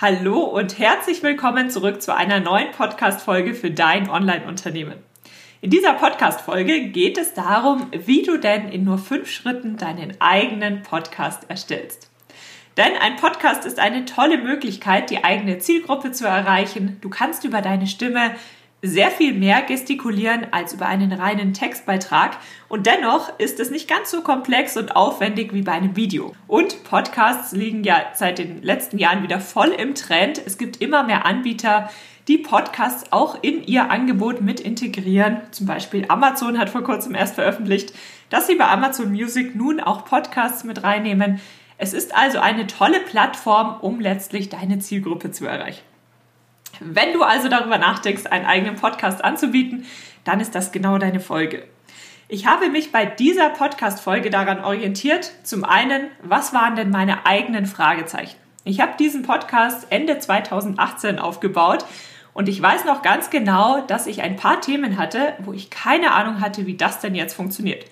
Hallo und herzlich willkommen zurück zu einer neuen Podcast-Folge für dein Online-Unternehmen. In dieser Podcast-Folge geht es darum, wie du denn in nur fünf Schritten deinen eigenen Podcast erstellst. Denn ein Podcast ist eine tolle Möglichkeit, die eigene Zielgruppe zu erreichen. Du kannst über deine Stimme sehr viel mehr gestikulieren als über einen reinen Textbeitrag und dennoch ist es nicht ganz so komplex und aufwendig wie bei einem Video. Und Podcasts liegen ja seit den letzten Jahren wieder voll im Trend. Es gibt immer mehr Anbieter, die Podcasts auch in ihr Angebot mit integrieren. Zum Beispiel Amazon hat vor kurzem erst veröffentlicht, dass sie bei Amazon Music nun auch Podcasts mit reinnehmen. Es ist also eine tolle Plattform, um letztlich deine Zielgruppe zu erreichen. Wenn du also darüber nachdenkst, einen eigenen Podcast anzubieten, dann ist das genau deine Folge. Ich habe mich bei dieser Podcast-Folge daran orientiert, zum einen, was waren denn meine eigenen Fragezeichen? Ich habe diesen Podcast Ende 2018 aufgebaut und ich weiß noch ganz genau, dass ich ein paar Themen hatte, wo ich keine Ahnung hatte, wie das denn jetzt funktioniert.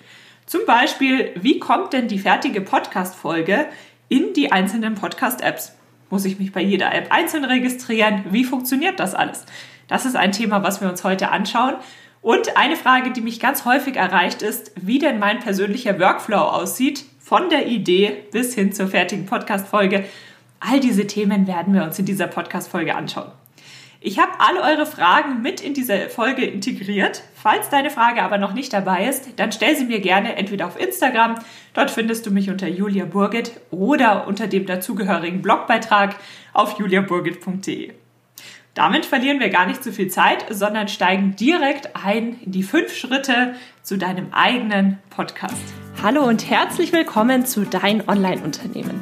Zum Beispiel, wie kommt denn die fertige Podcast-Folge in die einzelnen Podcast-Apps? Muss ich mich bei jeder App einzeln registrieren? Wie funktioniert das alles? Das ist ein Thema, was wir uns heute anschauen. Und eine Frage, die mich ganz häufig erreicht, ist, wie denn mein persönlicher Workflow aussieht, von der Idee bis hin zur fertigen Podcast-Folge. All diese Themen werden wir uns in dieser Podcast-Folge anschauen. Ich habe alle eure Fragen mit in diese Folge integriert. Falls deine Frage aber noch nicht dabei ist, dann stell sie mir gerne entweder auf Instagram, dort findest du mich unter Julia Burgit oder unter dem dazugehörigen Blogbeitrag auf juliaburgit.de. Damit verlieren wir gar nicht zu viel Zeit, sondern steigen direkt ein in die fünf Schritte zu deinem eigenen Podcast. Hallo und herzlich willkommen zu Dein Online-Unternehmen.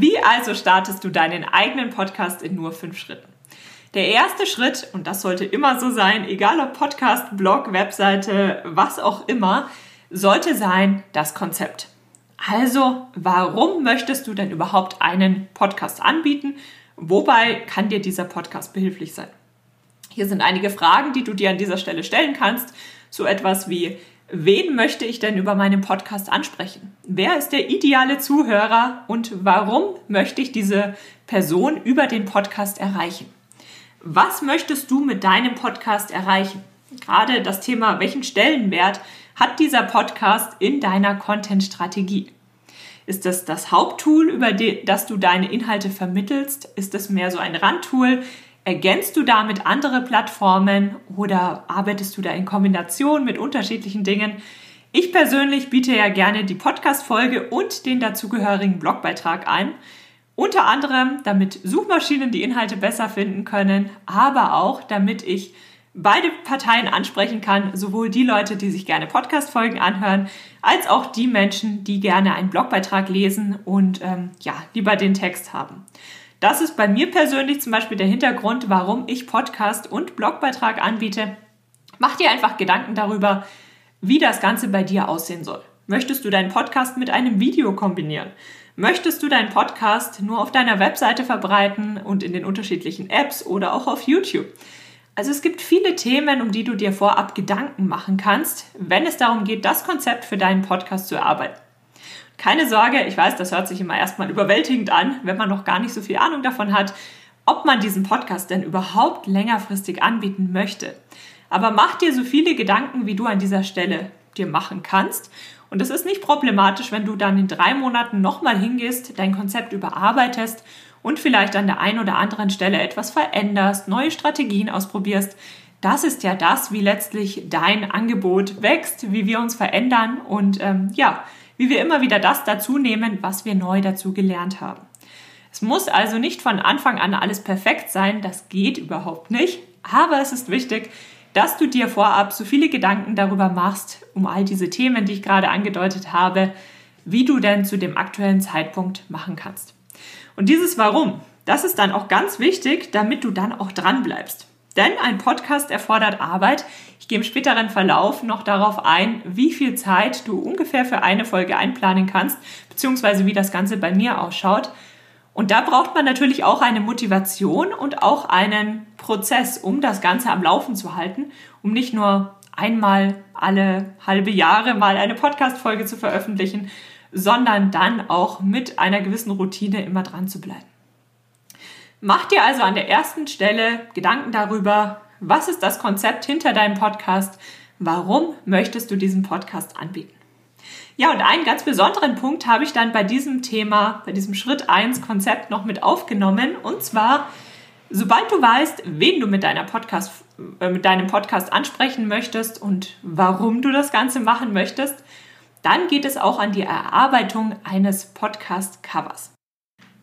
Wie also startest du deinen eigenen Podcast in nur fünf Schritten? Der erste Schritt, und das sollte immer so sein, egal ob Podcast, Blog, Webseite, was auch immer, sollte sein das Konzept. Also, warum möchtest du denn überhaupt einen Podcast anbieten? Wobei kann dir dieser Podcast behilflich sein? Hier sind einige Fragen, die du dir an dieser Stelle stellen kannst. So etwas wie, Wen möchte ich denn über meinen Podcast ansprechen? Wer ist der ideale Zuhörer und warum möchte ich diese Person über den Podcast erreichen? Was möchtest du mit deinem Podcast erreichen? Gerade das Thema, welchen Stellenwert hat dieser Podcast in deiner Content-Strategie? Ist das das Haupttool, über das du deine Inhalte vermittelst? Ist es mehr so ein Randtool? Ergänzt du damit andere Plattformen oder arbeitest du da in Kombination mit unterschiedlichen Dingen? Ich persönlich biete ja gerne die Podcast-Folge und den dazugehörigen Blogbeitrag ein. Unter anderem, damit Suchmaschinen die Inhalte besser finden können, aber auch, damit ich beide Parteien ansprechen kann, sowohl die Leute, die sich gerne Podcast-Folgen anhören, als auch die Menschen, die gerne einen Blogbeitrag lesen und ähm, ja, lieber den Text haben. Das ist bei mir persönlich zum Beispiel der Hintergrund, warum ich Podcast und Blogbeitrag anbiete. Mach dir einfach Gedanken darüber, wie das Ganze bei dir aussehen soll. Möchtest du deinen Podcast mit einem Video kombinieren? Möchtest du deinen Podcast nur auf deiner Webseite verbreiten und in den unterschiedlichen Apps oder auch auf YouTube? Also es gibt viele Themen, um die du dir vorab Gedanken machen kannst, wenn es darum geht, das Konzept für deinen Podcast zu erarbeiten. Keine Sorge, ich weiß, das hört sich immer erstmal überwältigend an, wenn man noch gar nicht so viel Ahnung davon hat, ob man diesen Podcast denn überhaupt längerfristig anbieten möchte. Aber mach dir so viele Gedanken, wie du an dieser Stelle dir machen kannst. Und es ist nicht problematisch, wenn du dann in drei Monaten nochmal hingehst, dein Konzept überarbeitest und vielleicht an der einen oder anderen Stelle etwas veränderst, neue Strategien ausprobierst. Das ist ja das, wie letztlich dein Angebot wächst, wie wir uns verändern und ähm, ja, wie wir immer wieder das dazu nehmen, was wir neu dazu gelernt haben. Es muss also nicht von Anfang an alles perfekt sein, das geht überhaupt nicht, aber es ist wichtig, dass du dir vorab so viele Gedanken darüber machst, um all diese Themen, die ich gerade angedeutet habe, wie du denn zu dem aktuellen Zeitpunkt machen kannst. Und dieses Warum, das ist dann auch ganz wichtig, damit du dann auch dran bleibst. Denn ein Podcast erfordert Arbeit. Ich gehe im späteren Verlauf noch darauf ein, wie viel Zeit du ungefähr für eine Folge einplanen kannst, beziehungsweise wie das Ganze bei mir ausschaut. Und da braucht man natürlich auch eine Motivation und auch einen Prozess, um das Ganze am Laufen zu halten, um nicht nur einmal alle halbe Jahre mal eine Podcast-Folge zu veröffentlichen, sondern dann auch mit einer gewissen Routine immer dran zu bleiben. Mach dir also an der ersten Stelle Gedanken darüber, was ist das Konzept hinter deinem Podcast? Warum möchtest du diesen Podcast anbieten? Ja, und einen ganz besonderen Punkt habe ich dann bei diesem Thema, bei diesem Schritt 1 Konzept noch mit aufgenommen. Und zwar, sobald du weißt, wen du mit, deiner Podcast, äh, mit deinem Podcast ansprechen möchtest und warum du das Ganze machen möchtest, dann geht es auch an die Erarbeitung eines Podcast-Covers.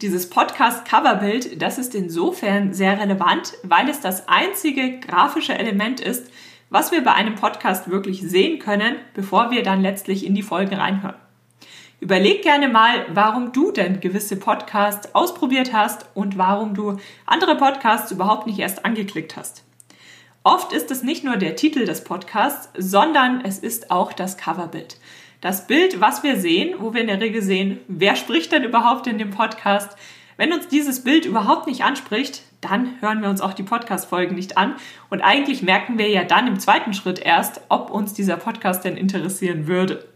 Dieses Podcast-Coverbild, das ist insofern sehr relevant, weil es das einzige grafische Element ist, was wir bei einem Podcast wirklich sehen können, bevor wir dann letztlich in die Folge reinhören. Überleg gerne mal, warum du denn gewisse Podcasts ausprobiert hast und warum du andere Podcasts überhaupt nicht erst angeklickt hast. Oft ist es nicht nur der Titel des Podcasts, sondern es ist auch das Coverbild das Bild, was wir sehen, wo wir in der Regel sehen, wer spricht denn überhaupt in dem Podcast. Wenn uns dieses Bild überhaupt nicht anspricht, dann hören wir uns auch die Podcast-Folgen nicht an. Und eigentlich merken wir ja dann im zweiten Schritt erst, ob uns dieser Podcast denn interessieren würde.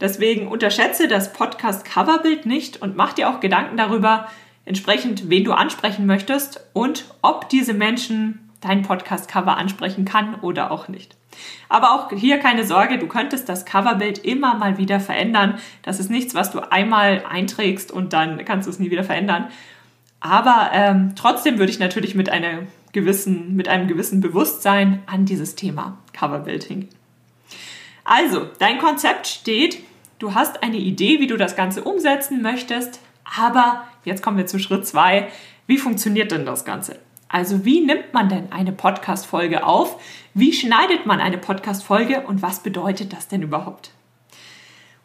Deswegen unterschätze das Podcast-Coverbild nicht und mach dir auch Gedanken darüber, entsprechend, wen du ansprechen möchtest und ob diese Menschen dein Podcast-Cover ansprechen kann oder auch nicht. Aber auch hier keine Sorge, du könntest das Coverbild immer mal wieder verändern. Das ist nichts, was du einmal einträgst und dann kannst du es nie wieder verändern. Aber ähm, trotzdem würde ich natürlich mit, einer gewissen, mit einem gewissen Bewusstsein an dieses Thema Coverbild hingehen. Also, dein Konzept steht, du hast eine Idee, wie du das Ganze umsetzen möchtest, aber jetzt kommen wir zu Schritt zwei. Wie funktioniert denn das Ganze? Also wie nimmt man denn eine Podcast-Folge auf? Wie schneidet man eine Podcast-Folge und was bedeutet das denn überhaupt?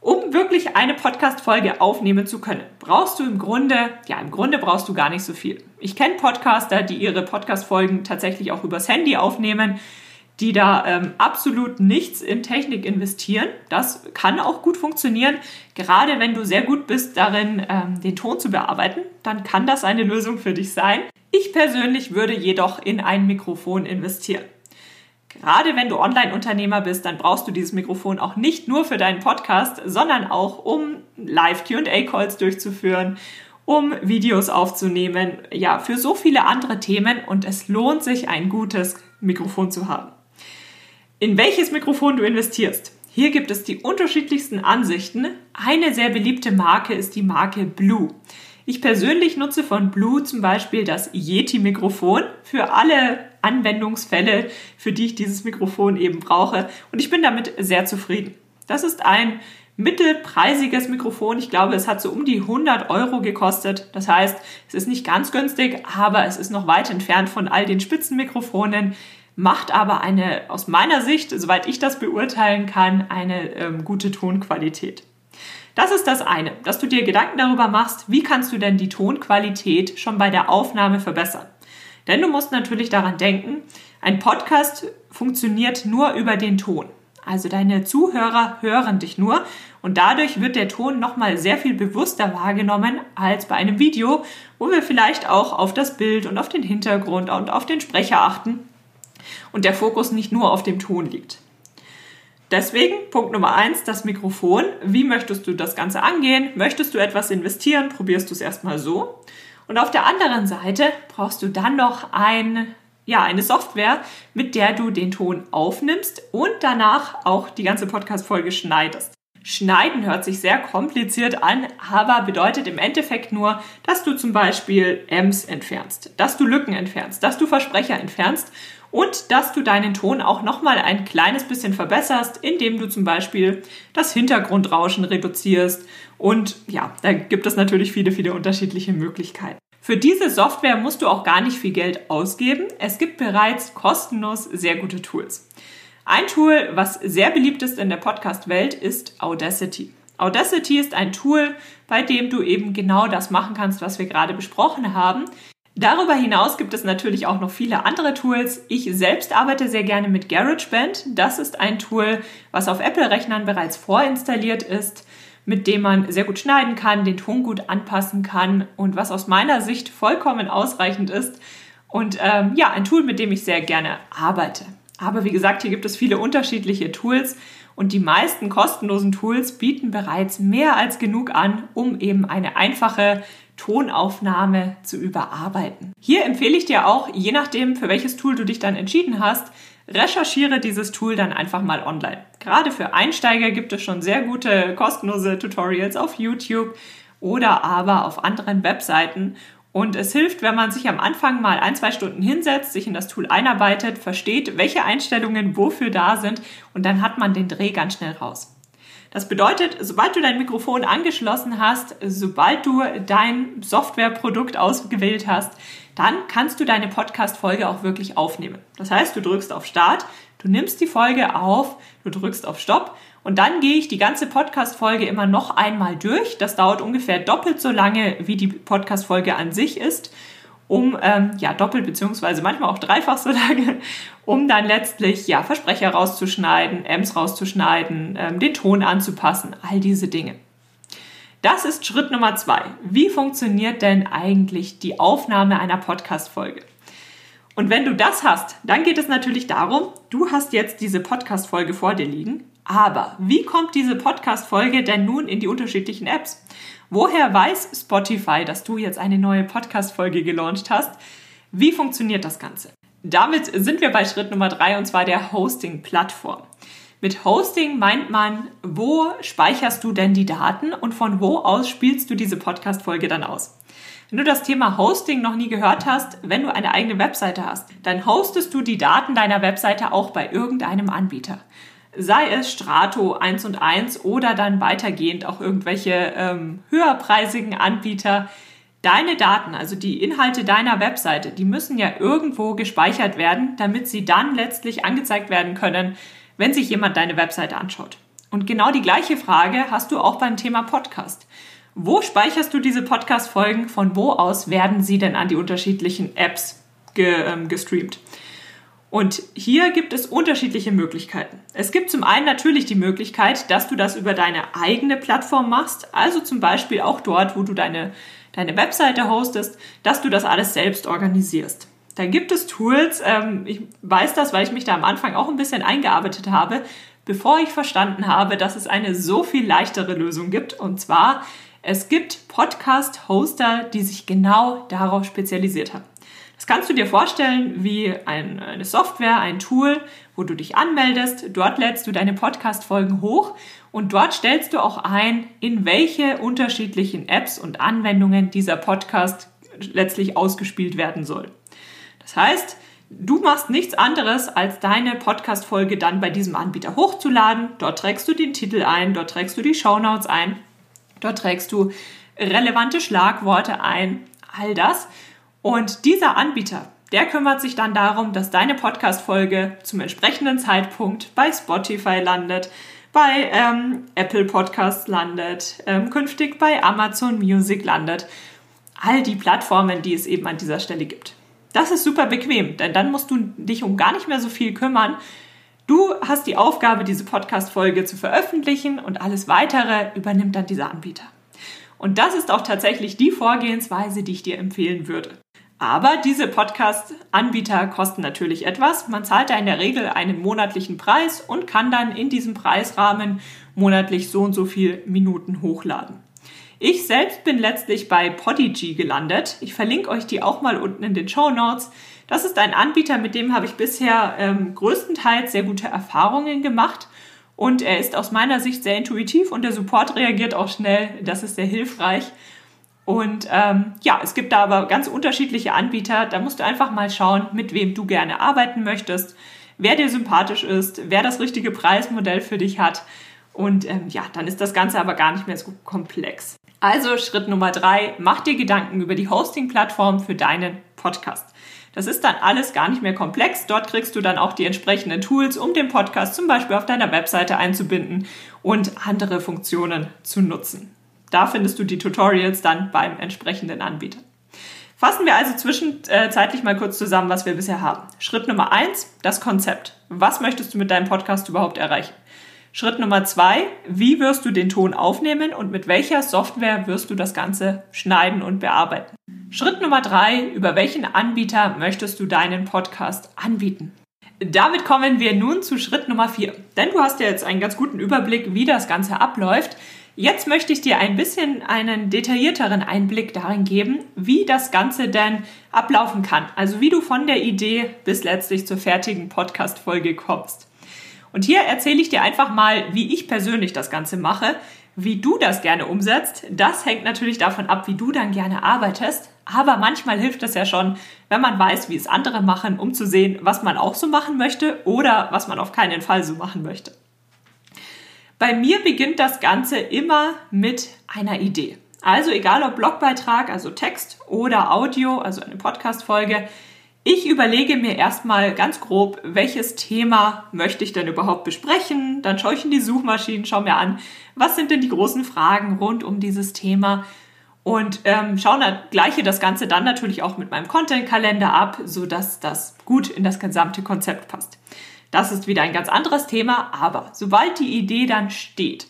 Um wirklich eine Podcast-Folge aufnehmen zu können, brauchst du im Grunde, ja, im Grunde brauchst du gar nicht so viel. Ich kenne Podcaster, die ihre Podcast-Folgen tatsächlich auch übers Handy aufnehmen, die da ähm, absolut nichts in Technik investieren. Das kann auch gut funktionieren. Gerade wenn du sehr gut bist darin, ähm, den Ton zu bearbeiten, dann kann das eine Lösung für dich sein. Ich persönlich würde jedoch in ein Mikrofon investieren. Gerade wenn du Online-Unternehmer bist, dann brauchst du dieses Mikrofon auch nicht nur für deinen Podcast, sondern auch um Live-QA-Calls durchzuführen, um Videos aufzunehmen, ja, für so viele andere Themen und es lohnt sich, ein gutes Mikrofon zu haben. In welches Mikrofon du investierst? Hier gibt es die unterschiedlichsten Ansichten. Eine sehr beliebte Marke ist die Marke Blue. Ich persönlich nutze von Blue zum Beispiel das Yeti-Mikrofon für alle Anwendungsfälle, für die ich dieses Mikrofon eben brauche. Und ich bin damit sehr zufrieden. Das ist ein mittelpreisiges Mikrofon. Ich glaube, es hat so um die 100 Euro gekostet. Das heißt, es ist nicht ganz günstig, aber es ist noch weit entfernt von all den Spitzenmikrofonen, macht aber eine, aus meiner Sicht, soweit ich das beurteilen kann, eine ähm, gute Tonqualität. Das ist das eine, dass du dir Gedanken darüber machst, wie kannst du denn die Tonqualität schon bei der Aufnahme verbessern. Denn du musst natürlich daran denken, ein Podcast funktioniert nur über den Ton. Also deine Zuhörer hören dich nur und dadurch wird der Ton nochmal sehr viel bewusster wahrgenommen als bei einem Video, wo wir vielleicht auch auf das Bild und auf den Hintergrund und auf den Sprecher achten und der Fokus nicht nur auf dem Ton liegt. Deswegen Punkt Nummer eins, das Mikrofon. Wie möchtest du das Ganze angehen? Möchtest du etwas investieren? Probierst du es erstmal so. Und auf der anderen Seite brauchst du dann noch ein, ja, eine Software, mit der du den Ton aufnimmst und danach auch die ganze Podcast-Folge schneidest. Schneiden hört sich sehr kompliziert an, aber bedeutet im Endeffekt nur, dass du zum Beispiel Ms entfernst, dass du Lücken entfernst, dass du Versprecher entfernst und dass du deinen Ton auch nochmal ein kleines bisschen verbesserst, indem du zum Beispiel das Hintergrundrauschen reduzierst. Und ja, da gibt es natürlich viele, viele unterschiedliche Möglichkeiten. Für diese Software musst du auch gar nicht viel Geld ausgeben. Es gibt bereits kostenlos sehr gute Tools. Ein Tool, was sehr beliebt ist in der Podcast-Welt, ist Audacity. Audacity ist ein Tool, bei dem du eben genau das machen kannst, was wir gerade besprochen haben, Darüber hinaus gibt es natürlich auch noch viele andere Tools. Ich selbst arbeite sehr gerne mit GarageBand. Das ist ein Tool, was auf Apple-Rechnern bereits vorinstalliert ist, mit dem man sehr gut schneiden kann, den Ton gut anpassen kann und was aus meiner Sicht vollkommen ausreichend ist. Und ähm, ja, ein Tool, mit dem ich sehr gerne arbeite. Aber wie gesagt, hier gibt es viele unterschiedliche Tools und die meisten kostenlosen Tools bieten bereits mehr als genug an, um eben eine einfache Tonaufnahme zu überarbeiten. Hier empfehle ich dir auch, je nachdem, für welches Tool du dich dann entschieden hast, recherchiere dieses Tool dann einfach mal online. Gerade für Einsteiger gibt es schon sehr gute kostenlose Tutorials auf YouTube oder aber auf anderen Webseiten. Und es hilft, wenn man sich am Anfang mal ein, zwei Stunden hinsetzt, sich in das Tool einarbeitet, versteht, welche Einstellungen wofür da sind und dann hat man den Dreh ganz schnell raus. Das bedeutet, sobald du dein Mikrofon angeschlossen hast, sobald du dein Softwareprodukt ausgewählt hast, dann kannst du deine Podcast-Folge auch wirklich aufnehmen. Das heißt, du drückst auf Start, du nimmst die Folge auf, du drückst auf Stopp und dann gehe ich die ganze Podcast-Folge immer noch einmal durch. Das dauert ungefähr doppelt so lange, wie die Podcast-Folge an sich ist um ähm, ja doppelt beziehungsweise manchmal auch dreifach so lange, um dann letztlich ja Versprecher rauszuschneiden, Ms rauszuschneiden, ähm, den Ton anzupassen, all diese Dinge. Das ist Schritt Nummer zwei. Wie funktioniert denn eigentlich die Aufnahme einer Podcast-Folge? Und wenn du das hast, dann geht es natürlich darum, du hast jetzt diese Podcast-Folge vor dir liegen, aber wie kommt diese Podcast-Folge denn nun in die unterschiedlichen Apps? Woher weiß Spotify, dass du jetzt eine neue Podcast-Folge gelauncht hast? Wie funktioniert das Ganze? Damit sind wir bei Schritt Nummer drei und zwar der Hosting-Plattform. Mit Hosting meint man, wo speicherst du denn die Daten und von wo aus spielst du diese Podcast-Folge dann aus? Wenn du das Thema Hosting noch nie gehört hast, wenn du eine eigene Webseite hast, dann hostest du die Daten deiner Webseite auch bei irgendeinem Anbieter sei es Strato 1 und 1 oder dann weitergehend auch irgendwelche ähm, höherpreisigen Anbieter. Deine Daten, also die Inhalte deiner Webseite, die müssen ja irgendwo gespeichert werden, damit sie dann letztlich angezeigt werden können, wenn sich jemand deine Webseite anschaut. Und genau die gleiche Frage hast du auch beim Thema Podcast. Wo speicherst du diese Podcast-Folgen? Von wo aus werden sie denn an die unterschiedlichen Apps ähm, gestreamt? Und hier gibt es unterschiedliche Möglichkeiten. Es gibt zum einen natürlich die Möglichkeit, dass du das über deine eigene Plattform machst, also zum Beispiel auch dort, wo du deine, deine Webseite hostest, dass du das alles selbst organisierst. Da gibt es Tools, ähm, ich weiß das, weil ich mich da am Anfang auch ein bisschen eingearbeitet habe, bevor ich verstanden habe, dass es eine so viel leichtere Lösung gibt. Und zwar, es gibt Podcast-Hoster, die sich genau darauf spezialisiert haben. Das kannst du dir vorstellen wie ein, eine Software, ein Tool, wo du dich anmeldest. Dort lädst du deine Podcast-Folgen hoch und dort stellst du auch ein, in welche unterschiedlichen Apps und Anwendungen dieser Podcast letztlich ausgespielt werden soll. Das heißt, du machst nichts anderes, als deine Podcast-Folge dann bei diesem Anbieter hochzuladen. Dort trägst du den Titel ein, dort trägst du die Shownotes ein, dort trägst du relevante Schlagworte ein, all das. Und dieser Anbieter, der kümmert sich dann darum, dass deine Podcast-Folge zum entsprechenden Zeitpunkt bei Spotify landet, bei ähm, Apple Podcasts landet, ähm, künftig bei Amazon Music landet. All die Plattformen, die es eben an dieser Stelle gibt. Das ist super bequem, denn dann musst du dich um gar nicht mehr so viel kümmern. Du hast die Aufgabe, diese Podcast-Folge zu veröffentlichen und alles weitere übernimmt dann dieser Anbieter. Und das ist auch tatsächlich die Vorgehensweise, die ich dir empfehlen würde. Aber diese Podcast-Anbieter kosten natürlich etwas. Man zahlt da in der Regel einen monatlichen Preis und kann dann in diesem Preisrahmen monatlich so und so viel Minuten hochladen. Ich selbst bin letztlich bei Podigy gelandet. Ich verlinke euch die auch mal unten in den Show Notes. Das ist ein Anbieter, mit dem habe ich bisher ähm, größtenteils sehr gute Erfahrungen gemacht. Und er ist aus meiner Sicht sehr intuitiv und der Support reagiert auch schnell. Das ist sehr hilfreich. Und ähm, ja, es gibt da aber ganz unterschiedliche Anbieter. Da musst du einfach mal schauen, mit wem du gerne arbeiten möchtest, wer dir sympathisch ist, wer das richtige Preismodell für dich hat. Und ähm, ja, dann ist das Ganze aber gar nicht mehr so komplex. Also Schritt Nummer drei, mach dir Gedanken über die Hosting-Plattform für deinen Podcast. Das ist dann alles gar nicht mehr komplex. Dort kriegst du dann auch die entsprechenden Tools, um den Podcast zum Beispiel auf deiner Webseite einzubinden und andere Funktionen zu nutzen. Da findest du die Tutorials dann beim entsprechenden Anbieter. Fassen wir also zwischenzeitlich mal kurz zusammen, was wir bisher haben. Schritt Nummer eins, das Konzept. Was möchtest du mit deinem Podcast überhaupt erreichen? Schritt Nummer zwei, wie wirst du den Ton aufnehmen und mit welcher Software wirst du das Ganze schneiden und bearbeiten? Schritt Nummer drei, über welchen Anbieter möchtest du deinen Podcast anbieten? Damit kommen wir nun zu Schritt Nummer vier. Denn du hast ja jetzt einen ganz guten Überblick, wie das Ganze abläuft. Jetzt möchte ich dir ein bisschen einen detaillierteren Einblick darin geben, wie das Ganze denn ablaufen kann. Also wie du von der Idee bis letztlich zur fertigen Podcast-Folge kommst. Und hier erzähle ich dir einfach mal, wie ich persönlich das Ganze mache. Wie du das gerne umsetzt, das hängt natürlich davon ab, wie du dann gerne arbeitest. Aber manchmal hilft es ja schon, wenn man weiß, wie es andere machen, um zu sehen, was man auch so machen möchte oder was man auf keinen Fall so machen möchte. Bei mir beginnt das Ganze immer mit einer Idee. Also egal ob Blogbeitrag, also Text oder Audio, also eine Podcast-Folge, ich überlege mir erstmal ganz grob, welches Thema möchte ich denn überhaupt besprechen. Dann schaue ich in die Suchmaschinen, schaue mir an, was sind denn die großen Fragen rund um dieses Thema und ähm, schaue gleiche das Ganze dann natürlich auch mit meinem Content-Kalender ab, sodass das gut in das gesamte Konzept passt. Das ist wieder ein ganz anderes Thema, aber sobald die Idee dann steht,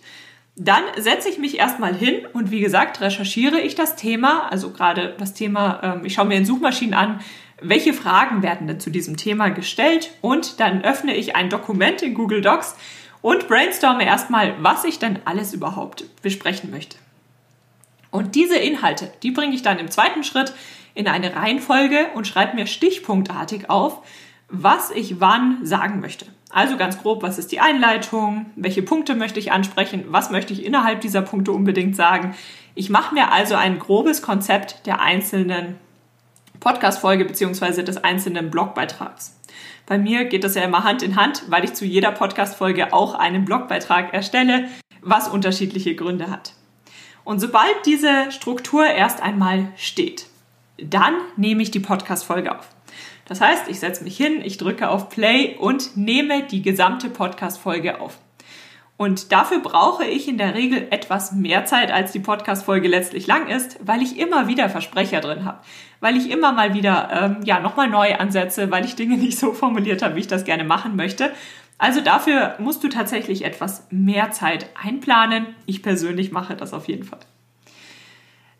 dann setze ich mich erstmal hin und wie gesagt, recherchiere ich das Thema, also gerade das Thema, ähm, ich schaue mir in Suchmaschinen an, welche Fragen werden denn zu diesem Thema gestellt und dann öffne ich ein Dokument in Google Docs und brainstorme erstmal, was ich denn alles überhaupt besprechen möchte. Und diese Inhalte, die bringe ich dann im zweiten Schritt in eine Reihenfolge und schreibe mir stichpunktartig auf, was ich wann sagen möchte. Also ganz grob, was ist die Einleitung, welche Punkte möchte ich ansprechen, was möchte ich innerhalb dieser Punkte unbedingt sagen. Ich mache mir also ein grobes Konzept der einzelnen Podcast-Folge beziehungsweise des einzelnen Blogbeitrags. Bei mir geht das ja immer Hand in Hand, weil ich zu jeder Podcast-Folge auch einen Blogbeitrag erstelle, was unterschiedliche Gründe hat. Und sobald diese Struktur erst einmal steht, dann nehme ich die Podcast-Folge auf. Das heißt, ich setze mich hin, ich drücke auf Play und nehme die gesamte Podcast-Folge auf. Und dafür brauche ich in der Regel etwas mehr Zeit, als die Podcast-Folge letztlich lang ist, weil ich immer wieder Versprecher drin habe, weil ich immer mal wieder ähm, ja nochmal neu ansetze, weil ich Dinge nicht so formuliert habe, wie ich das gerne machen möchte. Also dafür musst du tatsächlich etwas mehr Zeit einplanen. Ich persönlich mache das auf jeden Fall.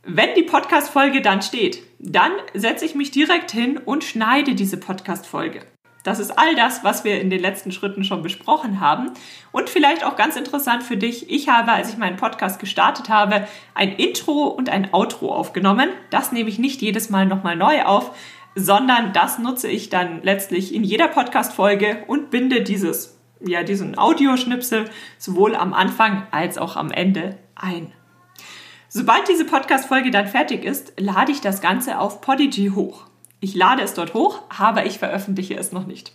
Wenn die Podcast-Folge dann steht, dann setze ich mich direkt hin und schneide diese Podcast-Folge. Das ist all das, was wir in den letzten Schritten schon besprochen haben. Und vielleicht auch ganz interessant für dich, ich habe, als ich meinen Podcast gestartet habe, ein Intro und ein Outro aufgenommen. Das nehme ich nicht jedes Mal nochmal neu auf, sondern das nutze ich dann letztlich in jeder Podcast-Folge und binde dieses, ja, diesen Audioschnipsel sowohl am Anfang als auch am Ende ein. Sobald diese Podcast-Folge dann fertig ist, lade ich das Ganze auf Podigy hoch. Ich lade es dort hoch, aber ich veröffentliche es noch nicht.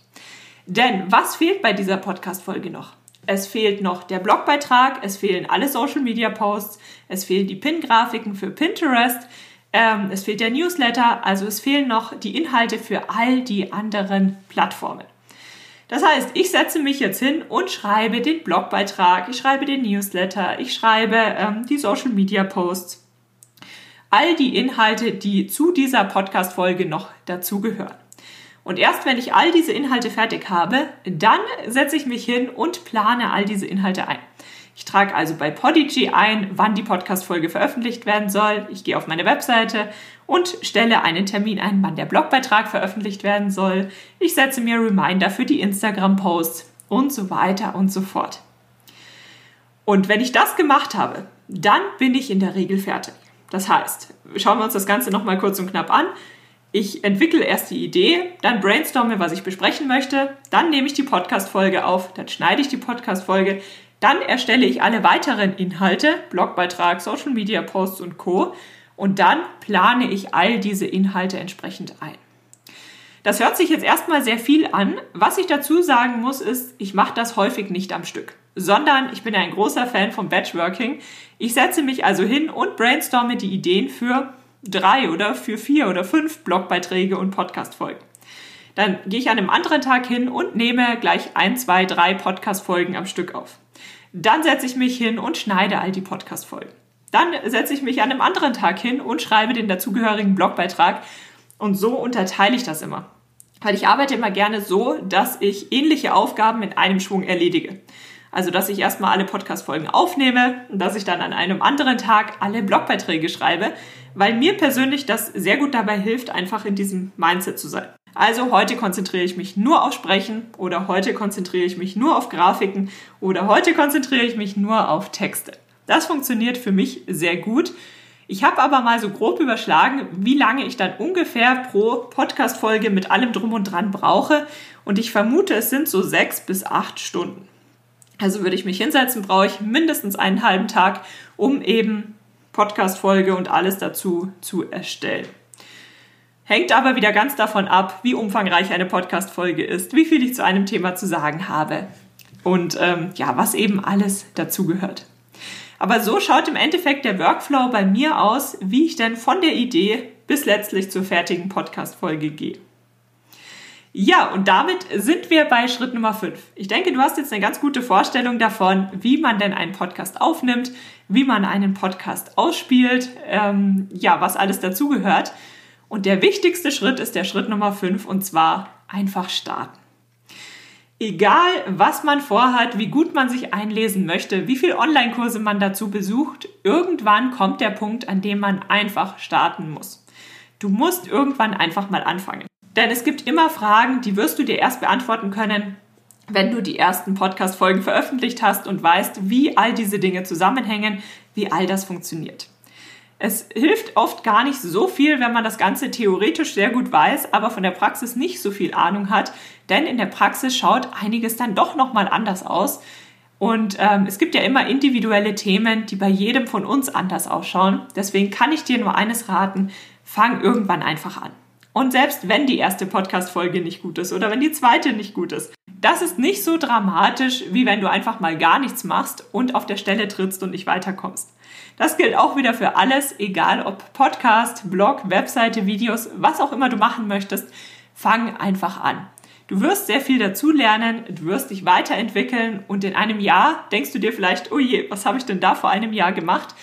Denn was fehlt bei dieser Podcast-Folge noch? Es fehlt noch der Blogbeitrag, es fehlen alle Social Media Posts, es fehlen die Pin-Grafiken für Pinterest, ähm, es fehlt der Newsletter, also es fehlen noch die Inhalte für all die anderen Plattformen. Das heißt, ich setze mich jetzt hin und schreibe den Blogbeitrag, ich schreibe den Newsletter, ich schreibe ähm, die Social Media Posts all die Inhalte, die zu dieser Podcast-Folge noch dazugehören. Und erst wenn ich all diese Inhalte fertig habe, dann setze ich mich hin und plane all diese Inhalte ein. Ich trage also bei Podigy ein, wann die Podcast-Folge veröffentlicht werden soll. Ich gehe auf meine Webseite und stelle einen Termin ein, wann der Blogbeitrag veröffentlicht werden soll. Ich setze mir Reminder für die Instagram-Posts und so weiter und so fort. Und wenn ich das gemacht habe, dann bin ich in der Regel fertig. Das heißt, schauen wir uns das Ganze nochmal kurz und knapp an. Ich entwickle erst die Idee, dann brainstorme, was ich besprechen möchte, dann nehme ich die Podcast-Folge auf, dann schneide ich die Podcast-Folge, dann erstelle ich alle weiteren Inhalte, Blogbeitrag, Social Media Posts und Co. Und dann plane ich all diese Inhalte entsprechend ein. Das hört sich jetzt erstmal sehr viel an. Was ich dazu sagen muss, ist, ich mache das häufig nicht am Stück sondern ich bin ein großer Fan vom Batchworking. Ich setze mich also hin und brainstorme die Ideen für drei oder für vier oder fünf Blogbeiträge und Podcastfolgen. Dann gehe ich an einem anderen Tag hin und nehme gleich ein, zwei, drei Podcastfolgen am Stück auf. Dann setze ich mich hin und schneide all die Podcastfolgen. Dann setze ich mich an einem anderen Tag hin und schreibe den dazugehörigen Blogbeitrag. Und so unterteile ich das immer. Weil ich arbeite immer gerne so, dass ich ähnliche Aufgaben in einem Schwung erledige. Also, dass ich erstmal alle Podcast-Folgen aufnehme und dass ich dann an einem anderen Tag alle Blogbeiträge schreibe, weil mir persönlich das sehr gut dabei hilft, einfach in diesem Mindset zu sein. Also heute konzentriere ich mich nur auf Sprechen oder heute konzentriere ich mich nur auf Grafiken oder heute konzentriere ich mich nur auf Texte. Das funktioniert für mich sehr gut. Ich habe aber mal so grob überschlagen, wie lange ich dann ungefähr pro Podcast-Folge mit allem drum und dran brauche. Und ich vermute, es sind so sechs bis acht Stunden. Also würde ich mich hinsetzen, brauche ich mindestens einen halben Tag, um eben Podcast-Folge und alles dazu zu erstellen. Hängt aber wieder ganz davon ab, wie umfangreich eine Podcast-Folge ist, wie viel ich zu einem Thema zu sagen habe und ähm, ja, was eben alles dazugehört. Aber so schaut im Endeffekt der Workflow bei mir aus, wie ich denn von der Idee bis letztlich zur fertigen Podcast-Folge gehe. Ja, und damit sind wir bei Schritt Nummer 5. Ich denke, du hast jetzt eine ganz gute Vorstellung davon, wie man denn einen Podcast aufnimmt, wie man einen Podcast ausspielt, ähm, ja, was alles dazugehört. Und der wichtigste Schritt ist der Schritt Nummer 5 und zwar einfach starten. Egal, was man vorhat, wie gut man sich einlesen möchte, wie viele Online-Kurse man dazu besucht, irgendwann kommt der Punkt, an dem man einfach starten muss. Du musst irgendwann einfach mal anfangen. Denn es gibt immer Fragen, die wirst du dir erst beantworten können, wenn du die ersten Podcast-Folgen veröffentlicht hast und weißt, wie all diese Dinge zusammenhängen, wie all das funktioniert. Es hilft oft gar nicht so viel, wenn man das Ganze theoretisch sehr gut weiß, aber von der Praxis nicht so viel Ahnung hat, denn in der Praxis schaut einiges dann doch nochmal anders aus. Und ähm, es gibt ja immer individuelle Themen, die bei jedem von uns anders ausschauen. Deswegen kann ich dir nur eines raten, fang irgendwann einfach an. Und selbst wenn die erste Podcast-Folge nicht gut ist oder wenn die zweite nicht gut ist, das ist nicht so dramatisch, wie wenn du einfach mal gar nichts machst und auf der Stelle trittst und nicht weiterkommst. Das gilt auch wieder für alles, egal ob Podcast, Blog, Webseite, Videos, was auch immer du machen möchtest. Fang einfach an. Du wirst sehr viel dazulernen, du wirst dich weiterentwickeln und in einem Jahr denkst du dir vielleicht, oh je, was habe ich denn da vor einem Jahr gemacht?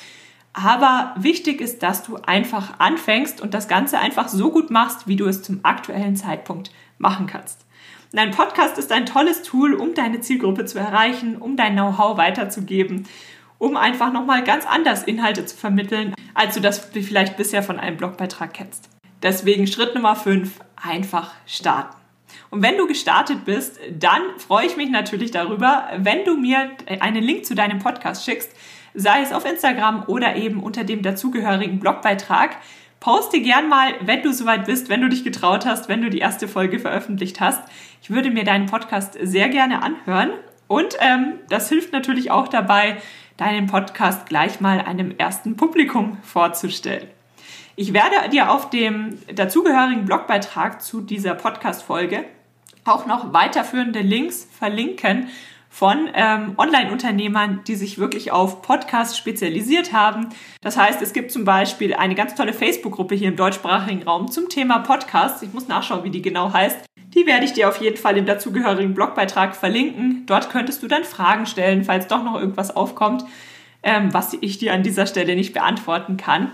Aber wichtig ist, dass du einfach anfängst und das Ganze einfach so gut machst, wie du es zum aktuellen Zeitpunkt machen kannst. Und ein Podcast ist ein tolles Tool, um deine Zielgruppe zu erreichen, um dein Know-how weiterzugeben, um einfach nochmal ganz anders Inhalte zu vermitteln, als du das vielleicht bisher von einem Blogbeitrag kennst. Deswegen Schritt Nummer 5, einfach starten. Und wenn du gestartet bist, dann freue ich mich natürlich darüber, wenn du mir einen Link zu deinem Podcast schickst, sei es auf Instagram oder eben unter dem dazugehörigen Blogbeitrag. Poste gern mal, wenn du soweit bist, wenn du dich getraut hast, wenn du die erste Folge veröffentlicht hast. Ich würde mir deinen Podcast sehr gerne anhören. Und ähm, das hilft natürlich auch dabei, deinen Podcast gleich mal einem ersten Publikum vorzustellen. Ich werde dir auf dem dazugehörigen Blogbeitrag zu dieser Podcast-Folge auch noch weiterführende Links verlinken von ähm, Online-Unternehmern, die sich wirklich auf Podcasts spezialisiert haben. Das heißt, es gibt zum Beispiel eine ganz tolle Facebook-Gruppe hier im deutschsprachigen Raum zum Thema Podcasts. Ich muss nachschauen, wie die genau heißt. Die werde ich dir auf jeden Fall im dazugehörigen Blogbeitrag verlinken. Dort könntest du dann Fragen stellen, falls doch noch irgendwas aufkommt, ähm, was ich dir an dieser Stelle nicht beantworten kann.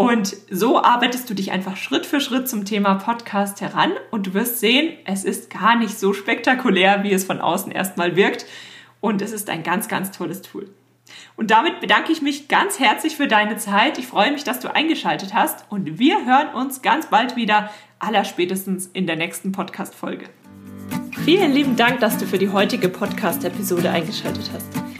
Und so arbeitest du dich einfach Schritt für Schritt zum Thema Podcast heran und du wirst sehen, es ist gar nicht so spektakulär, wie es von außen erstmal wirkt. Und es ist ein ganz, ganz tolles Tool. Und damit bedanke ich mich ganz herzlich für deine Zeit. Ich freue mich, dass du eingeschaltet hast und wir hören uns ganz bald wieder, allerspätestens in der nächsten Podcast-Folge. Vielen lieben Dank, dass du für die heutige Podcast-Episode eingeschaltet hast.